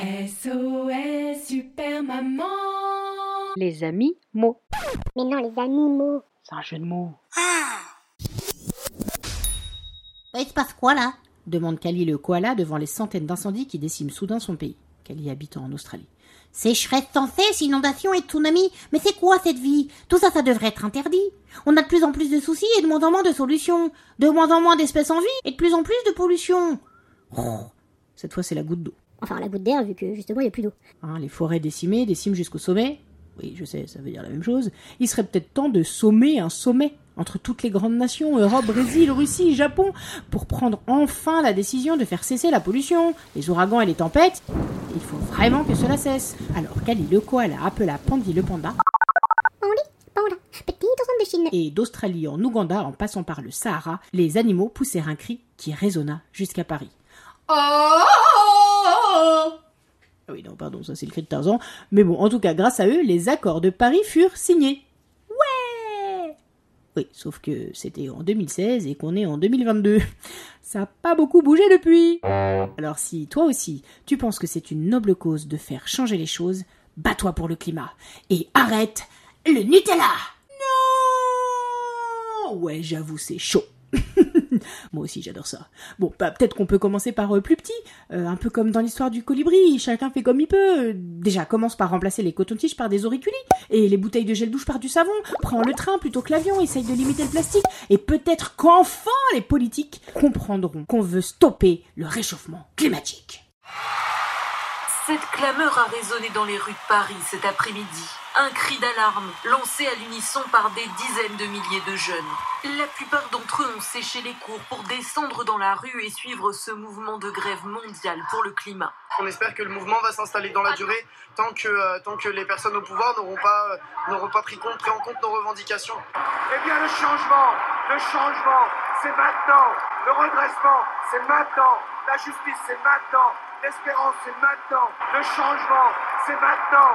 SOS Super Maman Les amis mots. Mais non, les animaux. C'est un jeu de mots. Il se passe quoi là? Demande Kali le koala devant les centaines d'incendies qui déciment soudain son pays. Kali habitant en Australie. Sécheresse sans cesse, inondations et tsunamis. Mais c'est quoi cette vie? Tout ça, ça devrait être interdit. On a de plus en plus de soucis et de moins en moins de solutions. De moins en moins d'espèces en vie et de plus en plus de pollution. Oh, cette fois, c'est la goutte d'eau. Enfin, la goutte d'air, vu que justement, il n'y a plus d'eau. Hein, les forêts décimées déciment jusqu'au sommet. Oui, je sais, ça veut dire la même chose. Il serait peut-être temps de sommer un sommet entre toutes les grandes nations, Europe, Brésil, Russie, Japon, pour prendre enfin la décision de faire cesser la pollution, les ouragans et les tempêtes. Il faut vraiment que cela cesse. Alors Kali le koala appela Pandi le panda Pandi, panda, petit ours de Chine. et d'Australie en Ouganda en passant par le Sahara, les animaux poussèrent un cri qui résonna jusqu'à Paris. Non, pardon, ça c'est le cri de Tarzan. Mais bon, en tout cas, grâce à eux, les accords de Paris furent signés. Ouais Oui, sauf que c'était en 2016 et qu'on est en 2022. Ça n'a pas beaucoup bougé depuis. Alors si toi aussi, tu penses que c'est une noble cause de faire changer les choses, bats-toi pour le climat et arrête le Nutella Non Ouais, j'avoue, c'est chaud. Moi aussi, j'adore ça. Bon, bah, peut-être qu'on peut commencer par euh, plus petit, euh, un peu comme dans l'histoire du colibri, chacun fait comme il peut. Euh, Déjà, commence par remplacer les cotons-tiges par des auriculis, et les bouteilles de gel douche par du savon, prends le train plutôt que l'avion, essaye de limiter le plastique, et peut-être qu'enfin les politiques comprendront qu'on veut stopper le réchauffement climatique. Cette clameur a résonné dans les rues de Paris cet après-midi. Un cri d'alarme lancé à l'unisson par des dizaines de milliers de jeunes. La plupart d'entre eux ont séché les cours pour descendre dans la rue et suivre ce mouvement de grève mondiale pour le climat. On espère que le mouvement va s'installer dans la durée tant que, euh, tant que les personnes au pouvoir n'auront pas, euh, n'auront pas pris, compte, pris en compte nos revendications. Eh bien, le changement, le changement, c'est maintenant. Le redressement, c'est maintenant. La justice, c'est maintenant. L'espérance, c'est maintenant. Le changement, c'est maintenant.